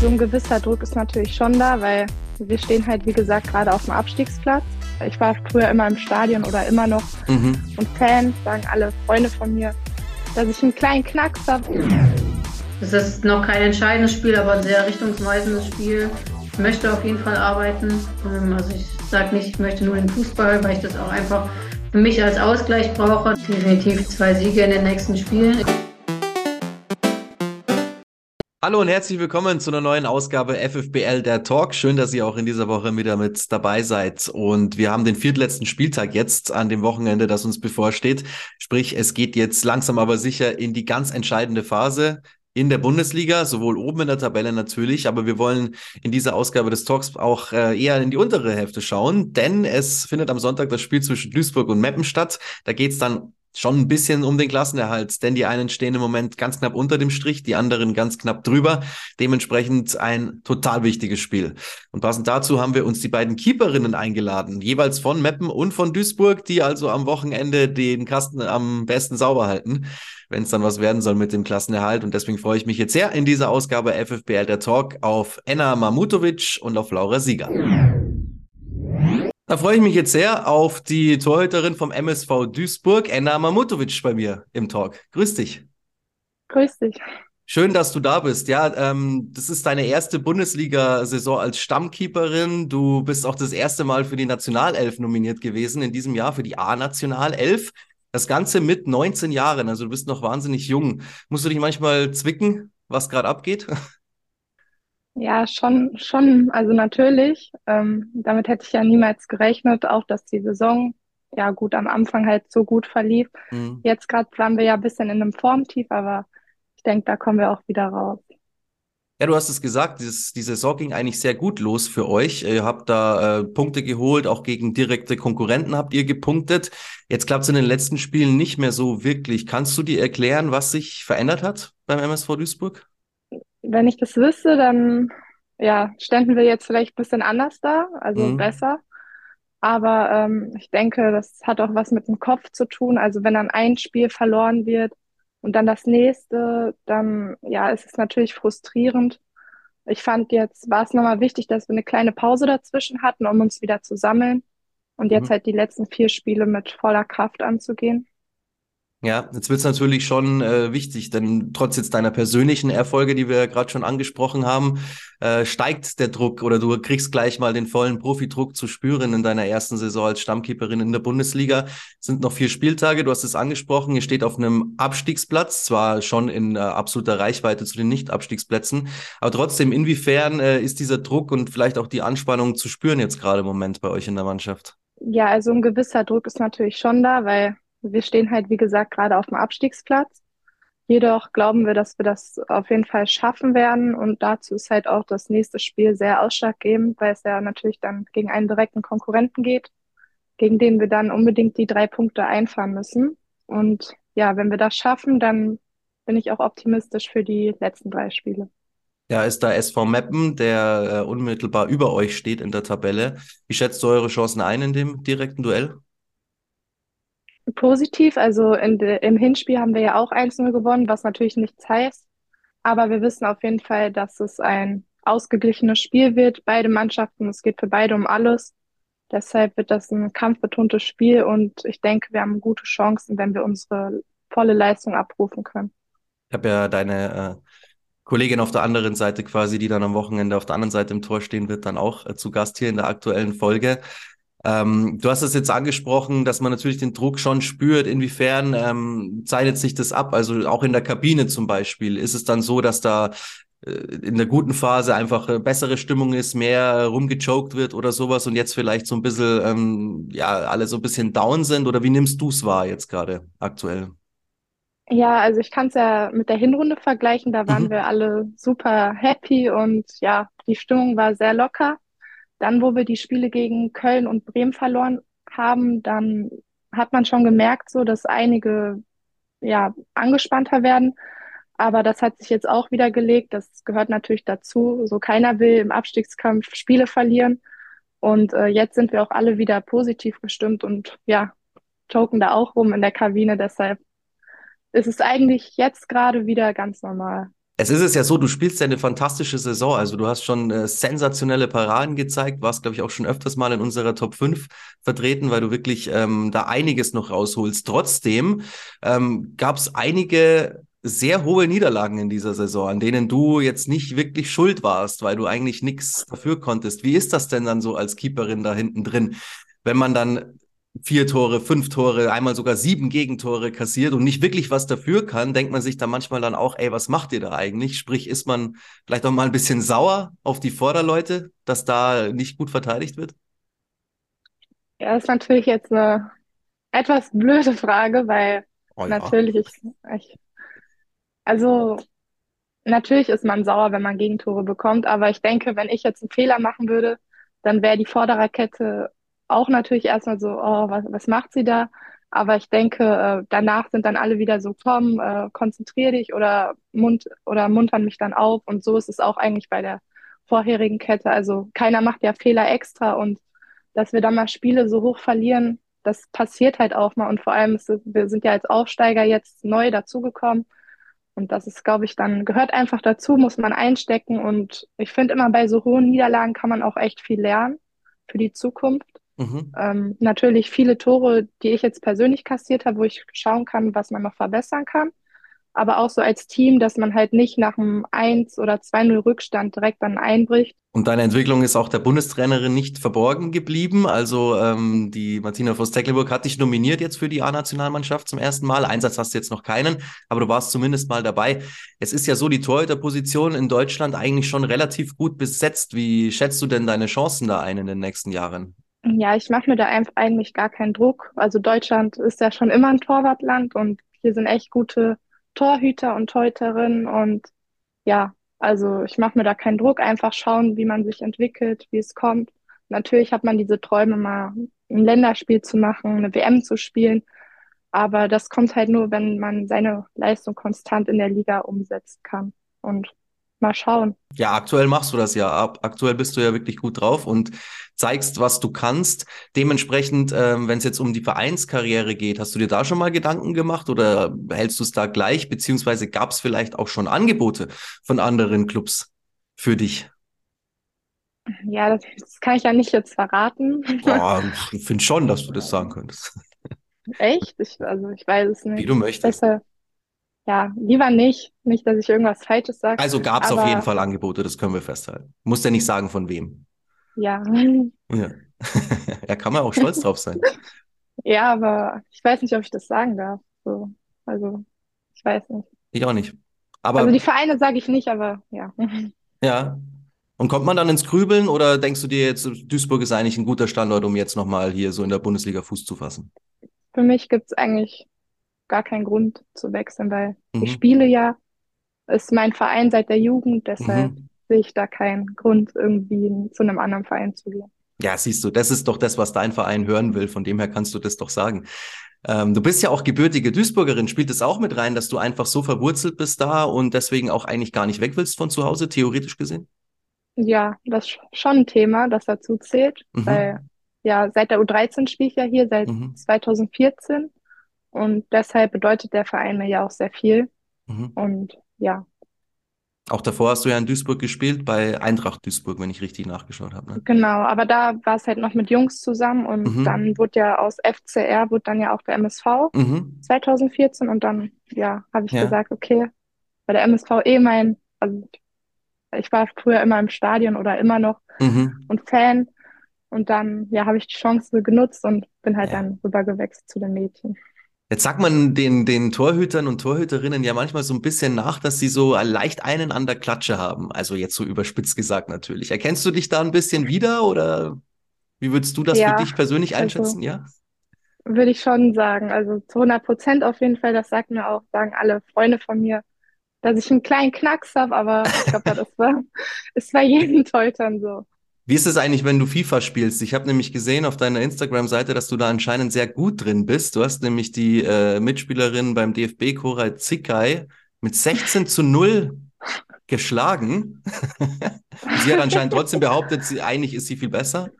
So ein gewisser Druck ist natürlich schon da, weil wir stehen halt, wie gesagt, gerade auf dem Abstiegsplatz. Ich war früher immer im Stadion oder immer noch mhm. und Fans, sagen alle Freunde von mir, dass ich einen kleinen Knacks habe. Es ist noch kein entscheidendes Spiel, aber ein sehr richtungsweisendes Spiel. Ich möchte auf jeden Fall arbeiten. Ähm, also ich sage nicht, ich möchte nur den Fußball, weil ich das auch einfach für mich als Ausgleich brauche. Definitiv zwei Siege in den nächsten Spielen. Hallo und herzlich willkommen zu einer neuen Ausgabe FFBL der Talk. Schön, dass ihr auch in dieser Woche wieder mit dabei seid. Und wir haben den viertletzten Spieltag jetzt an dem Wochenende, das uns bevorsteht. Sprich, es geht jetzt langsam aber sicher in die ganz entscheidende Phase in der Bundesliga, sowohl oben in der Tabelle natürlich, aber wir wollen in dieser Ausgabe des Talks auch äh, eher in die untere Hälfte schauen, denn es findet am Sonntag das Spiel zwischen Duisburg und Meppen statt. Da geht es dann schon ein bisschen um den Klassenerhalt, denn die einen stehen im Moment ganz knapp unter dem Strich, die anderen ganz knapp drüber. Dementsprechend ein total wichtiges Spiel. Und passend dazu haben wir uns die beiden Keeperinnen eingeladen, jeweils von Meppen und von Duisburg, die also am Wochenende den Kasten am besten sauber halten, wenn es dann was werden soll mit dem Klassenerhalt. Und deswegen freue ich mich jetzt sehr in dieser Ausgabe FFBL der Talk auf Enna Mamutovic und auf Laura Sieger. Da freue ich mich jetzt sehr auf die Torhüterin vom MSV Duisburg, Enna Mamutovic, bei mir im Talk. Grüß dich. Grüß dich. Schön, dass du da bist. Ja, ähm, das ist deine erste Bundesliga-Saison als Stammkeeperin. Du bist auch das erste Mal für die Nationalelf nominiert gewesen in diesem Jahr für die A-Nationalelf. Das Ganze mit 19 Jahren, also du bist noch wahnsinnig jung. Musst du dich manchmal zwicken, was gerade abgeht? Ja, schon, schon, also natürlich. Ähm, damit hätte ich ja niemals gerechnet, auch dass die Saison ja gut am Anfang halt so gut verlief. Mhm. Jetzt gerade waren wir ja ein bisschen in einem Formtief, aber ich denke, da kommen wir auch wieder raus. Ja, du hast es gesagt, dieses, die Saison ging eigentlich sehr gut los für euch. Ihr habt da äh, Punkte geholt, auch gegen direkte Konkurrenten habt ihr gepunktet. Jetzt klappt es in den letzten Spielen nicht mehr so wirklich. Kannst du dir erklären, was sich verändert hat beim MSV Duisburg? Wenn ich das wüsste, dann ja, ständen wir jetzt vielleicht ein bisschen anders da, also mhm. besser. Aber ähm, ich denke, das hat auch was mit dem Kopf zu tun. Also wenn dann ein Spiel verloren wird und dann das nächste, dann ja, ist es natürlich frustrierend. Ich fand jetzt war es nochmal wichtig, dass wir eine kleine Pause dazwischen hatten, um uns wieder zu sammeln und jetzt mhm. halt die letzten vier Spiele mit voller Kraft anzugehen. Ja, jetzt wird es natürlich schon äh, wichtig, denn trotz jetzt deiner persönlichen Erfolge, die wir gerade schon angesprochen haben, äh, steigt der Druck oder du kriegst gleich mal den vollen Profidruck zu spüren in deiner ersten Saison als Stammkeeperin in der Bundesliga. Es sind noch vier Spieltage, du hast es angesprochen, ihr steht auf einem Abstiegsplatz, zwar schon in äh, absoluter Reichweite zu den Nicht-Abstiegsplätzen, aber trotzdem, inwiefern äh, ist dieser Druck und vielleicht auch die Anspannung zu spüren jetzt gerade im Moment bei euch in der Mannschaft? Ja, also ein gewisser Druck ist natürlich schon da, weil wir stehen halt, wie gesagt, gerade auf dem Abstiegsplatz. Jedoch glauben wir, dass wir das auf jeden Fall schaffen werden. Und dazu ist halt auch das nächste Spiel sehr ausschlaggebend, weil es ja natürlich dann gegen einen direkten Konkurrenten geht, gegen den wir dann unbedingt die drei Punkte einfahren müssen. Und ja, wenn wir das schaffen, dann bin ich auch optimistisch für die letzten drei Spiele. Ja, ist da SV Meppen, der äh, unmittelbar über euch steht in der Tabelle. Wie schätzt du eure Chancen ein in dem direkten Duell? Positiv. Also in im Hinspiel haben wir ja auch 1-0 gewonnen, was natürlich nichts heißt. Aber wir wissen auf jeden Fall, dass es ein ausgeglichenes Spiel wird. Beide Mannschaften, es geht für beide um alles. Deshalb wird das ein kampfbetontes Spiel und ich denke, wir haben gute Chancen, wenn wir unsere volle Leistung abrufen können. Ich habe ja deine äh, Kollegin auf der anderen Seite quasi, die dann am Wochenende auf der anderen Seite im Tor stehen wird, dann auch äh, zu Gast hier in der aktuellen Folge. Ähm, du hast es jetzt angesprochen, dass man natürlich den Druck schon spürt. Inwiefern ähm, zeichnet sich das ab? Also auch in der Kabine zum Beispiel. Ist es dann so, dass da äh, in der guten Phase einfach äh, bessere Stimmung ist, mehr rumgechoked wird oder sowas und jetzt vielleicht so ein bisschen, ähm, ja, alle so ein bisschen down sind? Oder wie nimmst du es wahr jetzt gerade aktuell? Ja, also ich kann es ja mit der Hinrunde vergleichen. Da waren mhm. wir alle super happy und ja, die Stimmung war sehr locker. Dann, wo wir die Spiele gegen Köln und Bremen verloren haben, dann hat man schon gemerkt, so dass einige ja angespannter werden. Aber das hat sich jetzt auch wieder gelegt. Das gehört natürlich dazu. So keiner will im Abstiegskampf Spiele verlieren. Und äh, jetzt sind wir auch alle wieder positiv gestimmt und ja, choken da auch rum in der Kabine. Deshalb ist es eigentlich jetzt gerade wieder ganz normal. Es ist es ja so, du spielst ja eine fantastische Saison. Also du hast schon äh, sensationelle Paraden gezeigt, warst, glaube ich, auch schon öfters mal in unserer Top 5 vertreten, weil du wirklich ähm, da einiges noch rausholst. Trotzdem ähm, gab es einige sehr hohe Niederlagen in dieser Saison, an denen du jetzt nicht wirklich schuld warst, weil du eigentlich nichts dafür konntest. Wie ist das denn dann so als Keeperin da hinten drin, wenn man dann vier Tore, fünf Tore, einmal sogar sieben Gegentore kassiert und nicht wirklich was dafür kann, denkt man sich da manchmal dann auch, ey, was macht ihr da eigentlich? Sprich, ist man vielleicht auch mal ein bisschen sauer auf die Vorderleute, dass da nicht gut verteidigt wird? Ja, das ist natürlich jetzt eine etwas blöde Frage, weil oh ja. natürlich ich, ich, also natürlich ist man sauer, wenn man Gegentore bekommt, aber ich denke, wenn ich jetzt einen Fehler machen würde, dann wäre die Vordererkette auch natürlich erstmal so, oh, was, was macht sie da? Aber ich denke, äh, danach sind dann alle wieder so, komm, äh, konzentrier dich oder, mund oder muntern mich dann auf. Und so ist es auch eigentlich bei der vorherigen Kette. Also keiner macht ja Fehler extra und dass wir dann mal Spiele so hoch verlieren, das passiert halt auch mal. Und vor allem, ist, wir sind ja als Aufsteiger jetzt neu dazugekommen. Und das ist, glaube ich, dann gehört einfach dazu, muss man einstecken. Und ich finde immer bei so hohen Niederlagen kann man auch echt viel lernen für die Zukunft. Mhm. Ähm, natürlich viele Tore, die ich jetzt persönlich kassiert habe, wo ich schauen kann, was man noch verbessern kann. Aber auch so als Team, dass man halt nicht nach einem 1 oder 2-0 Rückstand direkt dann einbricht. Und deine Entwicklung ist auch der Bundestrainerin nicht verborgen geblieben. Also ähm, die Martina Voss-Tecklenburg hat dich nominiert jetzt für die A-Nationalmannschaft zum ersten Mal. Einsatz hast du jetzt noch keinen, aber du warst zumindest mal dabei. Es ist ja so, die Torhüterposition in Deutschland eigentlich schon relativ gut besetzt. Wie schätzt du denn deine Chancen da ein in den nächsten Jahren? Ja, ich mache mir da eigentlich gar keinen Druck. Also Deutschland ist ja schon immer ein Torwartland und hier sind echt gute Torhüter und Torhüterinnen und ja, also ich mache mir da keinen Druck, einfach schauen, wie man sich entwickelt, wie es kommt. Natürlich hat man diese Träume, mal ein Länderspiel zu machen, eine WM zu spielen, aber das kommt halt nur, wenn man seine Leistung konstant in der Liga umsetzen kann. Und mal schauen. Ja, aktuell machst du das ja. Aktuell bist du ja wirklich gut drauf und zeigst, was du kannst. Dementsprechend, ähm, wenn es jetzt um die Vereinskarriere geht, hast du dir da schon mal Gedanken gemacht oder hältst du es da gleich? Beziehungsweise gab es vielleicht auch schon Angebote von anderen Clubs für dich? Ja, das, das kann ich ja nicht jetzt verraten. Boah, ich finde schon, dass du das sagen könntest. Echt? Ich, also ich weiß es nicht. Wie du möchtest. Besser, ja, lieber nicht. Nicht, dass ich irgendwas Falsches sage. Also gab es auf jeden Fall Angebote, das können wir festhalten. Muss ja nicht sagen, von wem. Ja. Ja. ja, kann man auch stolz drauf sein. Ja, aber ich weiß nicht, ob ich das sagen darf. So, also, ich weiß nicht. Ich auch nicht. Aber, also die Vereine sage ich nicht, aber ja. Ja. Und kommt man dann ins Grübeln oder denkst du dir jetzt, Duisburg ist eigentlich ein guter Standort, um jetzt nochmal hier so in der Bundesliga Fuß zu fassen? Für mich gibt es eigentlich gar keinen Grund zu wechseln, weil mhm. ich spiele ja, ist mein Verein seit der Jugend, deshalb mhm. sehe ich da keinen Grund, irgendwie zu einem anderen Verein zu gehen. Ja, siehst du, das ist doch das, was dein Verein hören will. Von dem her kannst du das doch sagen. Ähm, du bist ja auch gebürtige Duisburgerin. Spielt es auch mit rein, dass du einfach so verwurzelt bist da und deswegen auch eigentlich gar nicht weg willst von zu Hause, theoretisch gesehen? Ja, das ist schon ein Thema, das dazu zählt. Mhm. Weil ja, seit der U13 spiele ich ja hier, seit mhm. 2014. Und deshalb bedeutet der Verein mir ja auch sehr viel. Mhm. Und ja. Auch davor hast du ja in Duisburg gespielt, bei Eintracht Duisburg, wenn ich richtig nachgeschaut habe. Ne? Genau, aber da war es halt noch mit Jungs zusammen und mhm. dann wurde ja aus FCR, wurde dann ja auch der MSV mhm. 2014 und dann, ja, habe ich ja. gesagt, okay, bei der MSV eh mein, also ich war früher immer im Stadion oder immer noch mhm. und Fan und dann, ja, habe ich die Chance genutzt und bin halt ja. dann rübergewechselt zu den Mädchen. Jetzt sagt man den, den Torhütern und Torhüterinnen ja manchmal so ein bisschen nach, dass sie so leicht einen an der Klatsche haben. Also jetzt so überspitzt gesagt natürlich. Erkennst du dich da ein bisschen wieder oder wie würdest du das ja, für dich persönlich also einschätzen? Also, ja. Würde ich schon sagen. Also zu 100 Prozent auf jeden Fall. Das sagt mir auch, sagen alle Freunde von mir, dass ich einen kleinen Knacks habe, aber ich glaube, das war, ist bei jedem Torhütern so. Wie ist es eigentlich, wenn du FIFA spielst? Ich habe nämlich gesehen auf deiner Instagram-Seite, dass du da anscheinend sehr gut drin bist. Du hast nämlich die äh, Mitspielerin beim DFB, Koray Zikai, mit 16 zu 0 geschlagen. sie hat anscheinend trotzdem behauptet, sie, eigentlich ist sie viel besser.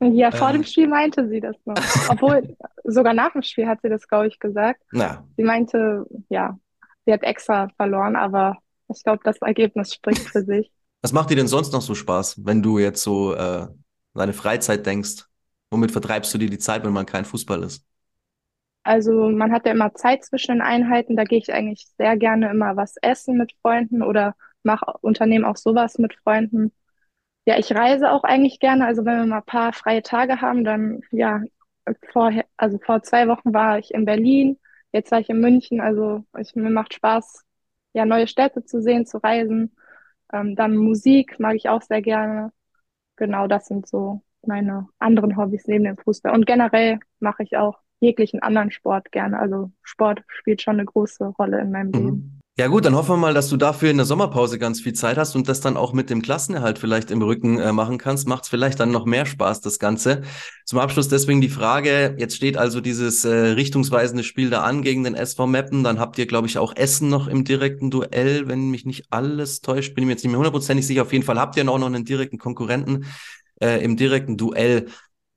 Ja, vor ähm, dem Spiel meinte sie das noch. Obwohl, sogar nach dem Spiel hat sie das, glaube ich, gesagt. Na. Sie meinte, ja, sie hat extra verloren, aber ich glaube, das Ergebnis spricht für sich. Was macht dir denn sonst noch so Spaß, wenn du jetzt so äh, deine Freizeit denkst? Womit vertreibst du dir die Zeit, wenn man kein Fußball ist? Also man hat ja immer Zeit zwischen den Einheiten. Da gehe ich eigentlich sehr gerne immer was essen mit Freunden oder mache unternehme auch sowas mit Freunden. Ja, ich reise auch eigentlich gerne. Also wenn wir mal ein paar freie Tage haben, dann ja, vorher, also vor zwei Wochen war ich in Berlin, jetzt war ich in München. Also ich, mir macht Spaß, ja, neue Städte zu sehen, zu reisen. Ähm, dann Musik mag ich auch sehr gerne. Genau, das sind so meine anderen Hobbys neben dem Fußball. Und generell mache ich auch jeglichen anderen Sport gerne. Also Sport spielt schon eine große Rolle in meinem mhm. Leben. Ja gut, dann hoffen wir mal, dass du dafür in der Sommerpause ganz viel Zeit hast und das dann auch mit dem Klassenerhalt vielleicht im Rücken äh, machen kannst. Macht es vielleicht dann noch mehr Spaß, das Ganze. Zum Abschluss deswegen die Frage, jetzt steht also dieses äh, richtungsweisende Spiel da an gegen den SV Meppen. Dann habt ihr, glaube ich, auch Essen noch im direkten Duell, wenn mich nicht alles täuscht. Bin ich mir jetzt nicht mehr hundertprozentig sicher. Auf jeden Fall habt ihr auch noch einen direkten Konkurrenten äh, im direkten Duell.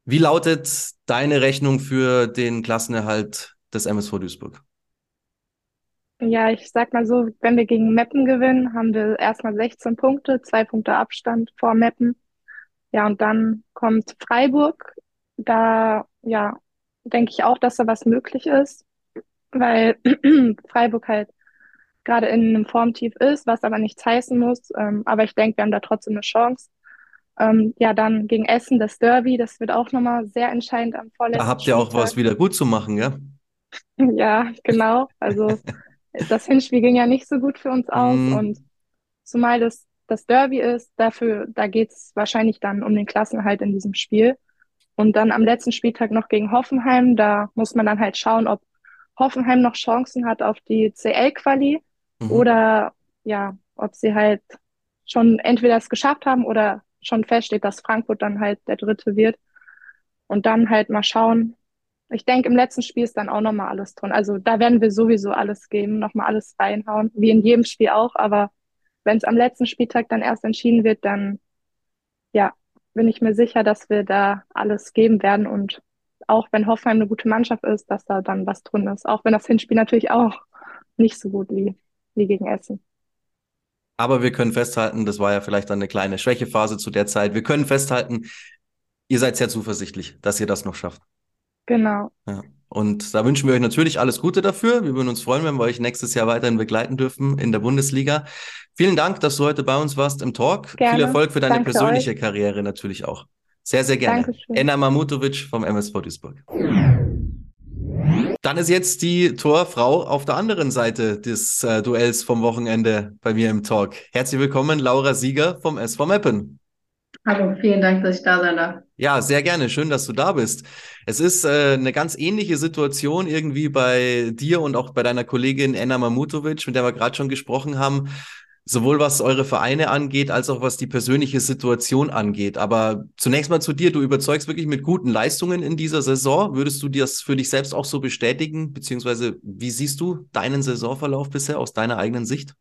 Wie lautet deine Rechnung für den Klassenerhalt des MSV Duisburg? Ja, ich sag mal so, wenn wir gegen Meppen gewinnen, haben wir erstmal 16 Punkte, zwei Punkte Abstand vor Meppen. Ja, und dann kommt Freiburg. Da, ja, denke ich auch, dass da was möglich ist, weil Freiburg halt gerade in einem Formtief ist, was aber nichts heißen muss. Ähm, aber ich denke, wir haben da trotzdem eine Chance. Ähm, ja, dann gegen Essen das Derby, das wird auch nochmal sehr entscheidend am vorletzten Da habt ihr auch was wieder gut zu machen, ja? Ja, genau. Also das Hinspiel ging ja nicht so gut für uns aus mm. und zumal das das Derby ist, dafür, da geht es wahrscheinlich dann um den Klassenhalt in diesem Spiel. Und dann am letzten Spieltag noch gegen Hoffenheim, da muss man dann halt schauen, ob Hoffenheim noch Chancen hat auf die CL-Quali mhm. oder ja, ob sie halt schon entweder es geschafft haben oder schon feststeht, dass Frankfurt dann halt der Dritte wird. Und dann halt mal schauen. Ich denke, im letzten Spiel ist dann auch nochmal alles drin. Also da werden wir sowieso alles geben, nochmal alles reinhauen, wie in jedem Spiel auch. Aber wenn es am letzten Spieltag dann erst entschieden wird, dann ja, bin ich mir sicher, dass wir da alles geben werden und auch wenn Hoffenheim eine gute Mannschaft ist, dass da dann was drin ist. Auch wenn das Hinspiel natürlich auch nicht so gut wie, wie gegen Essen. Aber wir können festhalten, das war ja vielleicht dann eine kleine Schwächephase zu der Zeit. Wir können festhalten, ihr seid sehr zuversichtlich, dass ihr das noch schafft. Genau. Ja. Und da wünschen wir euch natürlich alles Gute dafür. Wir würden uns freuen, wenn wir euch nächstes Jahr weiterhin begleiten dürfen in der Bundesliga. Vielen Dank, dass du heute bei uns warst im Talk. Gerne. Viel Erfolg für deine Danke persönliche euch. Karriere natürlich auch. Sehr, sehr gerne. Dankeschön. Enna Mamutovic vom MSV Duisburg. Dann ist jetzt die Torfrau auf der anderen Seite des äh, Duells vom Wochenende bei mir im Talk. Herzlich willkommen, Laura Sieger vom SV Meppen. Hallo, vielen Dank, dass ich da sein darf. Ja, sehr gerne. Schön, dass du da bist. Es ist äh, eine ganz ähnliche Situation irgendwie bei dir und auch bei deiner Kollegin Enna Mamutovic, mit der wir gerade schon gesprochen haben sowohl was eure Vereine angeht, als auch was die persönliche Situation angeht. Aber zunächst mal zu dir, du überzeugst wirklich mit guten Leistungen in dieser Saison. Würdest du das für dich selbst auch so bestätigen? Beziehungsweise wie siehst du deinen Saisonverlauf bisher aus deiner eigenen Sicht?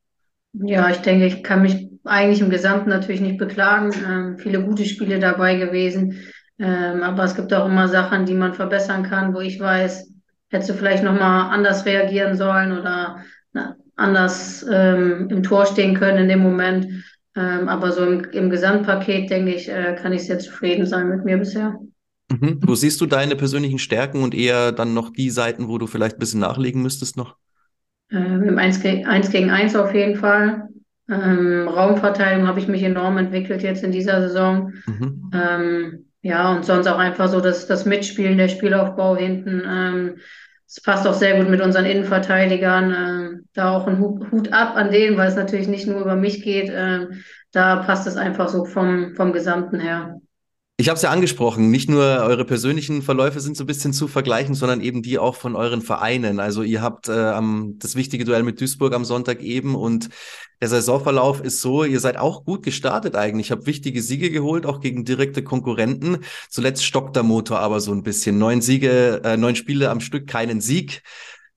Ja, ich denke, ich kann mich eigentlich im Gesamten natürlich nicht beklagen. Ähm, viele gute Spiele dabei gewesen. Ähm, aber es gibt auch immer Sachen, die man verbessern kann, wo ich weiß, hättest du vielleicht nochmal anders reagieren sollen oder na, anders ähm, im Tor stehen können in dem Moment. Ähm, aber so im, im Gesamtpaket, denke ich, äh, kann ich sehr zufrieden sein mit mir bisher. Mhm. Wo siehst du deine persönlichen Stärken und eher dann noch die Seiten, wo du vielleicht ein bisschen nachlegen müsstest noch? Ähm, Im 1 gegen 1, gegen 1 auf jeden Fall. Ähm, Raumverteilung habe ich mich enorm entwickelt jetzt in dieser Saison. Mhm. Ähm, ja, und sonst auch einfach so das, das Mitspielen, der Spielaufbau hinten. Ähm, es passt auch sehr gut mit unseren Innenverteidigern. Äh, da auch ein Hut, ab an denen, weil es natürlich nicht nur über mich geht. Äh, da passt es einfach so vom, vom Gesamten her. Ich habe es ja angesprochen, nicht nur eure persönlichen Verläufe sind so ein bisschen zu vergleichen, sondern eben die auch von euren Vereinen. Also ihr habt äh, das wichtige Duell mit Duisburg am Sonntag eben und der Saisonverlauf ist so, ihr seid auch gut gestartet eigentlich, habt wichtige Siege geholt, auch gegen direkte Konkurrenten. Zuletzt stockt der Motor aber so ein bisschen. Neun Siege, äh, neun Spiele am Stück, keinen Sieg.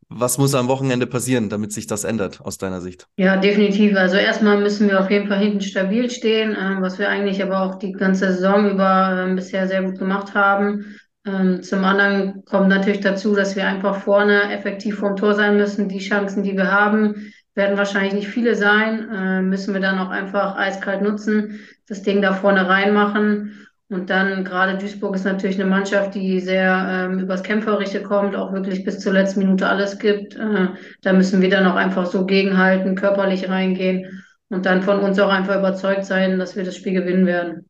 Was muss am Wochenende passieren, damit sich das ändert, aus deiner Sicht? Ja, definitiv. Also erstmal müssen wir auf jeden Fall hinten stabil stehen, äh, was wir eigentlich aber auch die ganze Saison über äh, bisher sehr gut gemacht haben. Ähm, zum anderen kommt natürlich dazu, dass wir einfach vorne effektiv vorm Tor sein müssen. Die Chancen, die wir haben, werden wahrscheinlich nicht viele sein. Äh, müssen wir dann auch einfach eiskalt nutzen, das Ding da vorne reinmachen. Und dann gerade Duisburg ist natürlich eine Mannschaft, die sehr ähm, übers Kämpferische kommt, auch wirklich bis zur letzten Minute alles gibt. Äh, da müssen wir dann auch einfach so gegenhalten, körperlich reingehen und dann von uns auch einfach überzeugt sein, dass wir das Spiel gewinnen werden.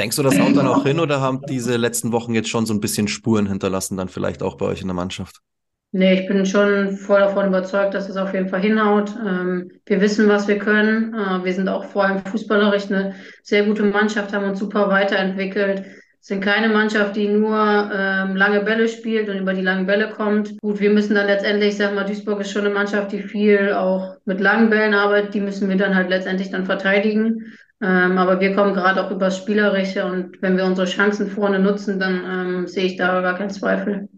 Denkst du, das haut dann auch hin oder haben diese letzten Wochen jetzt schon so ein bisschen Spuren hinterlassen, dann vielleicht auch bei euch in der Mannschaft? Nee, ich bin schon voll davon überzeugt, dass es auf jeden Fall hinhaut. Ähm, wir wissen, was wir können. Äh, wir sind auch vor allem fußballerisch eine sehr gute Mannschaft, haben uns super weiterentwickelt. Sind keine Mannschaft, die nur ähm, lange Bälle spielt und über die langen Bälle kommt. Gut, wir müssen dann letztendlich, ich sag mal, Duisburg ist schon eine Mannschaft, die viel auch mit langen Bällen arbeitet. Die müssen wir dann halt letztendlich dann verteidigen. Ähm, aber wir kommen gerade auch übers Spielerische und wenn wir unsere Chancen vorne nutzen, dann ähm, sehe ich da gar keinen Zweifel.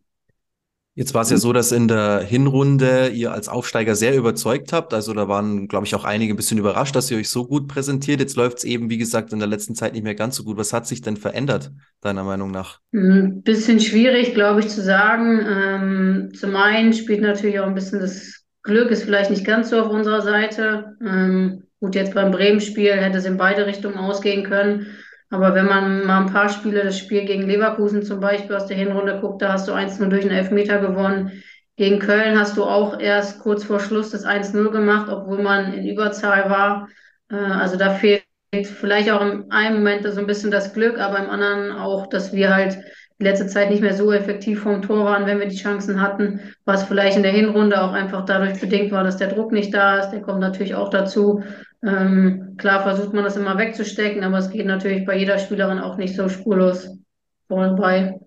Jetzt war es ja so, dass in der Hinrunde ihr als Aufsteiger sehr überzeugt habt. Also da waren, glaube ich, auch einige ein bisschen überrascht, dass ihr euch so gut präsentiert. Jetzt läuft es eben, wie gesagt, in der letzten Zeit nicht mehr ganz so gut. Was hat sich denn verändert, deiner Meinung nach? Ein bisschen schwierig, glaube ich, zu sagen. Ähm, zum einen spielt natürlich auch ein bisschen das Glück, ist vielleicht nicht ganz so auf unserer Seite. Ähm, gut, jetzt beim Bremen-Spiel hätte es in beide Richtungen ausgehen können. Aber wenn man mal ein paar Spiele, das Spiel gegen Leverkusen zum Beispiel aus der Hinrunde guckt, da hast du 1-0 durch einen Elfmeter gewonnen. Gegen Köln hast du auch erst kurz vor Schluss das 1-0 gemacht, obwohl man in Überzahl war. Äh, also da fehlt vielleicht auch im einen Moment so ein bisschen das Glück, aber im anderen auch, dass wir halt die letzte Zeit nicht mehr so effektiv vom Tor waren, wenn wir die Chancen hatten, was vielleicht in der Hinrunde auch einfach dadurch bedingt war, dass der Druck nicht da ist. Der kommt natürlich auch dazu. Ähm, klar versucht man das immer wegzustecken, aber es geht natürlich bei jeder Spielerin auch nicht so spurlos vorbei.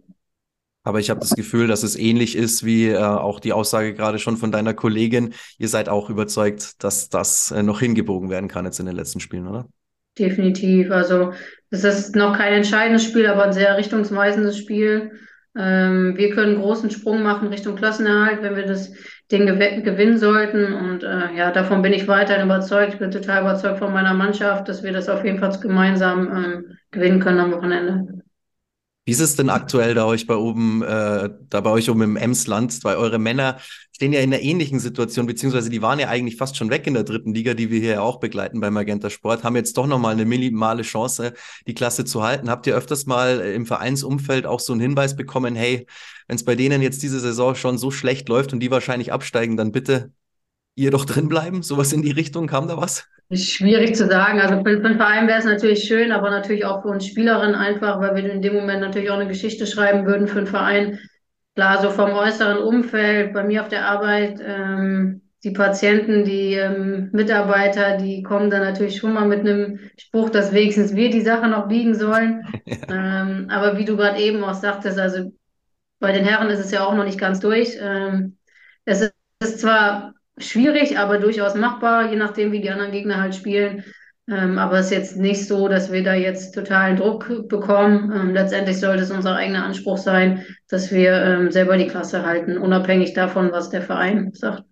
Aber ich habe das Gefühl, dass es ähnlich ist wie äh, auch die Aussage gerade schon von deiner Kollegin. Ihr seid auch überzeugt, dass das äh, noch hingebogen werden kann jetzt in den letzten Spielen, oder? Definitiv. Also es ist noch kein entscheidendes Spiel, aber ein sehr richtungsweisendes Spiel. Ähm, wir können großen Sprung machen Richtung Klassenerhalt, wenn wir das Ding gew gewinnen sollten. Und äh, ja, davon bin ich weiterhin überzeugt. Ich bin total überzeugt von meiner Mannschaft, dass wir das auf jeden Fall gemeinsam ähm, gewinnen können am Wochenende. Wie ist es denn aktuell da euch bei oben, äh, da bei euch oben im Emsland? Weil eure Männer stehen ja in einer ähnlichen Situation, beziehungsweise die waren ja eigentlich fast schon weg in der dritten Liga, die wir hier ja auch begleiten beim Magenta Sport, haben jetzt doch nochmal eine minimale Chance, die Klasse zu halten. Habt ihr öfters mal im Vereinsumfeld auch so einen Hinweis bekommen, hey, wenn es bei denen jetzt diese Saison schon so schlecht läuft und die wahrscheinlich absteigen, dann bitte ihr doch drin bleiben? Sowas in die Richtung, kam da was? Schwierig zu sagen. Also für, den Verein wäre es natürlich schön, aber natürlich auch für uns Spielerinnen einfach, weil wir in dem Moment natürlich auch eine Geschichte schreiben würden für den Verein. Klar, so vom äußeren Umfeld, bei mir auf der Arbeit, ähm, die Patienten, die ähm, Mitarbeiter, die kommen dann natürlich schon mal mit einem Spruch, dass wenigstens wir die Sache noch biegen sollen. Ja. Ähm, aber wie du gerade eben auch sagtest, also bei den Herren ist es ja auch noch nicht ganz durch. Ähm, es ist zwar schwierig, aber durchaus machbar, je nachdem, wie die anderen Gegner halt spielen. Ähm, aber es ist jetzt nicht so, dass wir da jetzt totalen Druck bekommen. Ähm, letztendlich sollte es unser eigener Anspruch sein, dass wir ähm, selber die Klasse halten, unabhängig davon, was der Verein sagt.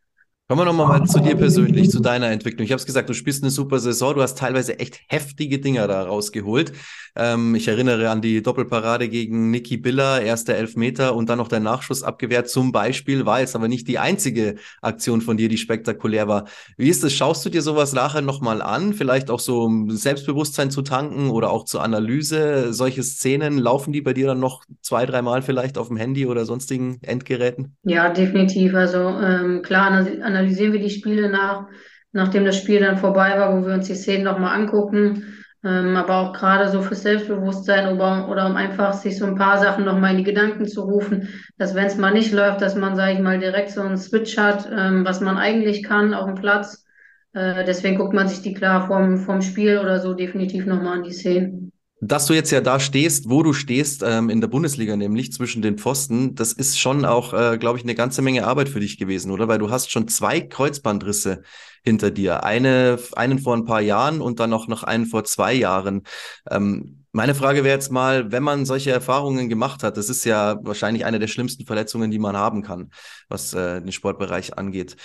Kommen wir nochmal mal zu dir persönlich, zu deiner Entwicklung. Ich habe es gesagt, du spielst eine super Saison, du hast teilweise echt heftige Dinger da rausgeholt. Ähm, ich erinnere an die Doppelparade gegen Niki Biller, erster Elfmeter und dann noch der Nachschuss abgewehrt zum Beispiel, war jetzt aber nicht die einzige Aktion von dir, die spektakulär war. Wie ist es? Schaust du dir sowas nachher nochmal an? Vielleicht auch so um Selbstbewusstsein zu tanken oder auch zur Analyse? Solche Szenen, laufen die bei dir dann noch zwei, dreimal vielleicht auf dem Handy oder sonstigen Endgeräten? Ja, definitiv. Also ähm, klar, analysieren wir die Spiele nach, nachdem das Spiel dann vorbei war, wo wir uns die Szenen nochmal angucken. Ähm, aber auch gerade so fürs Selbstbewusstsein oder, oder um einfach sich so ein paar Sachen nochmal in die Gedanken zu rufen, dass wenn es mal nicht läuft, dass man, sage ich mal, direkt so einen Switch hat, ähm, was man eigentlich kann auf dem Platz. Äh, deswegen guckt man sich die klar vom, vom Spiel oder so definitiv nochmal an die Szenen. Dass du jetzt ja da stehst, wo du stehst, ähm, in der Bundesliga nämlich, zwischen den Pfosten, das ist schon auch, äh, glaube ich, eine ganze Menge Arbeit für dich gewesen, oder? Weil du hast schon zwei Kreuzbandrisse hinter dir. Eine, einen vor ein paar Jahren und dann auch noch einen vor zwei Jahren. Ähm, meine Frage wäre jetzt mal, wenn man solche Erfahrungen gemacht hat, das ist ja wahrscheinlich eine der schlimmsten Verletzungen, die man haben kann, was äh, den Sportbereich angeht.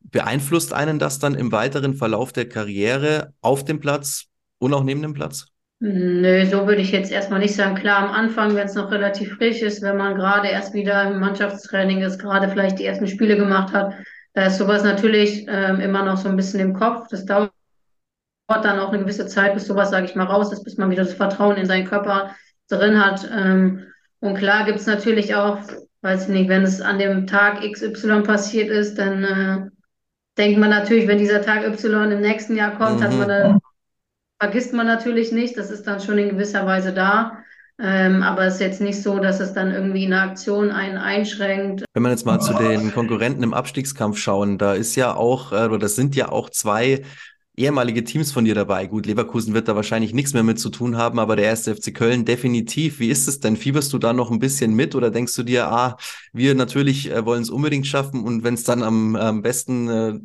Beeinflusst einen das dann im weiteren Verlauf der Karriere auf dem Platz und auch neben dem Platz? Nö, so würde ich jetzt erstmal nicht sagen. Klar, am Anfang, wenn es noch relativ frisch ist, wenn man gerade erst wieder im Mannschaftstraining ist, gerade vielleicht die ersten Spiele gemacht hat, da ist sowas natürlich ähm, immer noch so ein bisschen im Kopf. Das dauert dann auch eine gewisse Zeit, bis sowas, sage ich mal, raus ist, bis man wieder das Vertrauen in seinen Körper drin hat. Ähm, und klar gibt es natürlich auch, weiß ich nicht, wenn es an dem Tag XY passiert ist, dann äh, denkt man natürlich, wenn dieser Tag Y im nächsten Jahr kommt, mhm. hat man dann vergisst man natürlich nicht, das ist dann schon in gewisser Weise da. Ähm, aber es ist jetzt nicht so, dass es dann irgendwie eine Aktion einen einschränkt. Wenn man jetzt mal zu den Konkurrenten im Abstiegskampf schauen, da ist ja auch, äh, oder das sind ja auch zwei ehemalige Teams von dir dabei. Gut, Leverkusen wird da wahrscheinlich nichts mehr mit zu tun haben, aber der erste FC Köln definitiv. Wie ist es denn? Fieberst du da noch ein bisschen mit oder denkst du dir, ah, wir natürlich äh, wollen es unbedingt schaffen und wenn es dann am, am besten äh,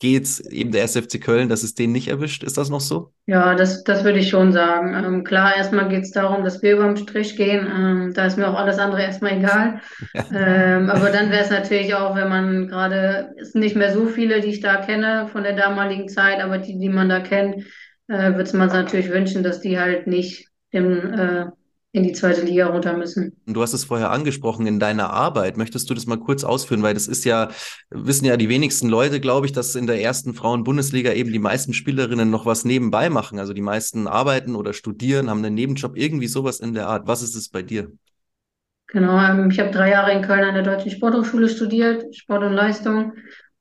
geht, eben der SFC Köln, dass es den nicht erwischt. Ist das noch so? Ja, das, das würde ich schon sagen. Ähm, klar, erstmal geht es darum, dass wir über den Strich gehen. Ähm, da ist mir auch alles andere erstmal egal. Ja. Ähm, aber dann wäre es natürlich auch, wenn man gerade, es sind nicht mehr so viele, die ich da kenne von der damaligen Zeit, aber die, die man da kennt, äh, würde man natürlich wünschen, dass die halt nicht im äh, in die zweite Liga runter müssen. Du hast es vorher angesprochen in deiner Arbeit. Möchtest du das mal kurz ausführen? Weil das ist ja, wissen ja die wenigsten Leute, glaube ich, dass in der ersten Frauen-Bundesliga eben die meisten Spielerinnen noch was nebenbei machen. Also die meisten arbeiten oder studieren, haben einen Nebenjob, irgendwie sowas in der Art. Was ist es bei dir? Genau, ähm, ich habe drei Jahre in Köln an der Deutschen Sporthochschule studiert, Sport und Leistung,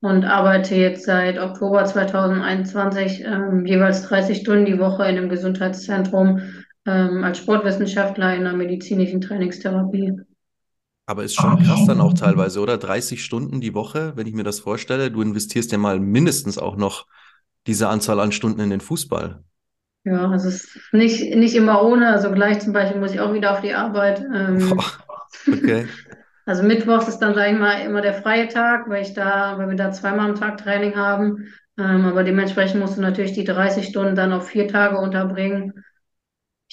und arbeite jetzt seit Oktober 2021 ähm, jeweils 30 Stunden die Woche in einem Gesundheitszentrum ähm, als Sportwissenschaftler in der medizinischen Trainingstherapie. Aber ist schon krass dann auch teilweise, oder? 30 Stunden die Woche, wenn ich mir das vorstelle. Du investierst ja mal mindestens auch noch diese Anzahl an Stunden in den Fußball. Ja, also es ist nicht, nicht immer ohne. Also gleich zum Beispiel muss ich auch wieder auf die Arbeit. Ähm, okay. Also Mittwochs ist dann, sage ich mal, immer der freie Tag, weil ich da, weil wir da zweimal am Tag Training haben. Ähm, aber dementsprechend musst du natürlich die 30 Stunden dann auf vier Tage unterbringen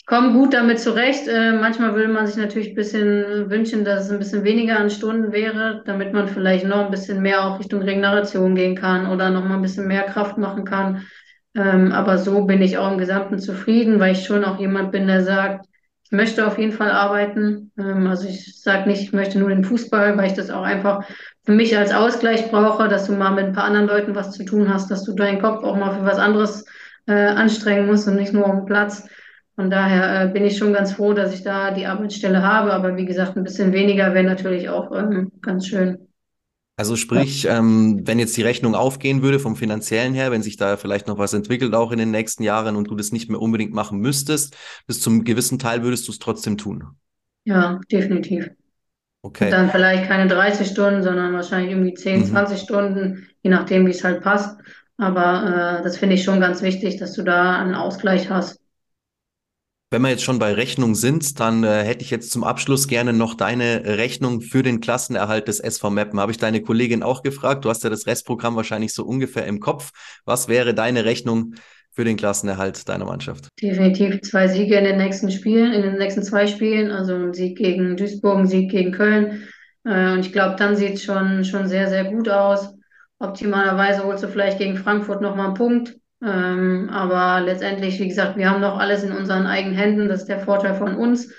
komme gut damit zurecht. Äh, manchmal würde man sich natürlich ein bisschen wünschen, dass es ein bisschen weniger an Stunden wäre, damit man vielleicht noch ein bisschen mehr auch Richtung Regeneration gehen kann oder noch mal ein bisschen mehr Kraft machen kann. Ähm, aber so bin ich auch im Gesamten zufrieden, weil ich schon auch jemand bin, der sagt, ich möchte auf jeden Fall arbeiten. Ähm, also ich sage nicht, ich möchte nur den Fußball, weil ich das auch einfach für mich als Ausgleich brauche, dass du mal mit ein paar anderen Leuten was zu tun hast, dass du deinen Kopf auch mal für was anderes äh, anstrengen musst und nicht nur auf dem Platz. Von daher äh, bin ich schon ganz froh, dass ich da die Arbeitsstelle habe. Aber wie gesagt, ein bisschen weniger wäre natürlich auch ähm, ganz schön. Also sprich, ähm, wenn jetzt die Rechnung aufgehen würde vom finanziellen her, wenn sich da vielleicht noch was entwickelt auch in den nächsten Jahren und du das nicht mehr unbedingt machen müsstest, bis zum gewissen Teil würdest du es trotzdem tun. Ja, definitiv. Okay. Und dann vielleicht keine 30 Stunden, sondern wahrscheinlich irgendwie 10, mhm. 20 Stunden, je nachdem, wie es halt passt. Aber äh, das finde ich schon ganz wichtig, dass du da einen Ausgleich hast. Wenn wir jetzt schon bei Rechnung sind, dann äh, hätte ich jetzt zum Abschluss gerne noch deine Rechnung für den Klassenerhalt des SV Meppen. Habe ich deine Kollegin auch gefragt. Du hast ja das Restprogramm wahrscheinlich so ungefähr im Kopf. Was wäre deine Rechnung für den Klassenerhalt deiner Mannschaft? Definitiv zwei Siege in den nächsten Spielen, in den nächsten zwei Spielen. Also ein Sieg gegen Duisburg, ein Sieg gegen Köln. Äh, und ich glaube, dann sieht es schon, schon sehr, sehr gut aus. Optimalerweise holst du vielleicht gegen Frankfurt nochmal einen Punkt. Ähm, aber letztendlich, wie gesagt, wir haben noch alles in unseren eigenen Händen. Das ist der Vorteil von uns.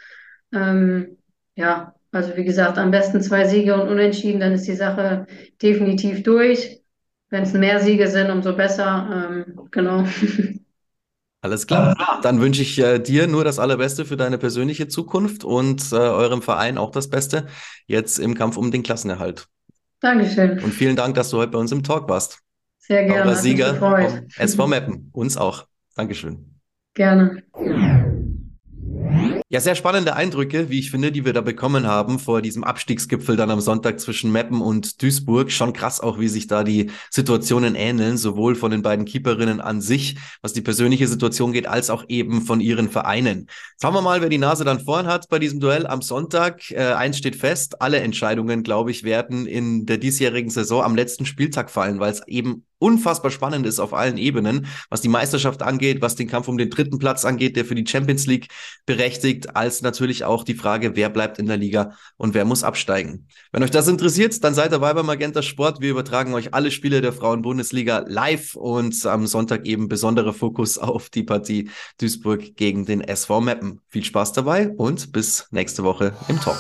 Ähm, ja, also wie gesagt, am besten zwei Siege und Unentschieden, dann ist die Sache definitiv durch. Wenn es mehr Siege sind, umso besser. Ähm, genau. Alles klar. Dann wünsche ich äh, dir nur das Allerbeste für deine persönliche Zukunft und äh, eurem Verein auch das Beste jetzt im Kampf um den Klassenerhalt. Dankeschön. Und vielen Dank, dass du heute bei uns im Talk warst. Sehr gerne. Sauberer Sieger vom SV Meppen. Uns auch. Dankeschön. Gerne. Ja, sehr spannende Eindrücke, wie ich finde, die wir da bekommen haben vor diesem Abstiegsgipfel dann am Sonntag zwischen Meppen und Duisburg. Schon krass auch, wie sich da die Situationen ähneln, sowohl von den beiden Keeperinnen an sich, was die persönliche Situation geht, als auch eben von ihren Vereinen. Schauen wir mal, wer die Nase dann vorn hat bei diesem Duell am Sonntag. Äh, eins steht fest, alle Entscheidungen, glaube ich, werden in der diesjährigen Saison am letzten Spieltag fallen, weil es eben unfassbar spannend ist auf allen Ebenen, was die Meisterschaft angeht, was den Kampf um den dritten Platz angeht, der für die Champions League berechtigt, als natürlich auch die Frage, wer bleibt in der Liga und wer muss absteigen. Wenn euch das interessiert, dann seid dabei beim Magenta Sport. Wir übertragen euch alle Spiele der Frauen-Bundesliga live und am Sonntag eben besonderer Fokus auf die Partie Duisburg gegen den SV Meppen. Viel Spaß dabei und bis nächste Woche im Talk.